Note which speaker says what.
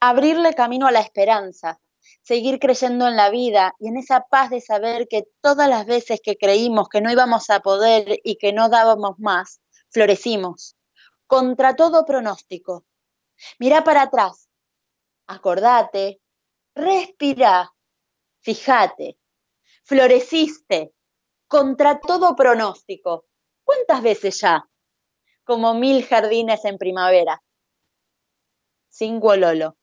Speaker 1: abrirle camino a la esperanza, seguir creyendo en la vida y en esa paz de saber que todas las veces que creímos que no íbamos a poder y que no dábamos más, florecimos, contra todo pronóstico. Mirá para atrás, acordate, respira, fíjate, floreciste, contra todo pronóstico. ¿Cuántas veces ya? Como mil jardines en primavera. Sin Lolo.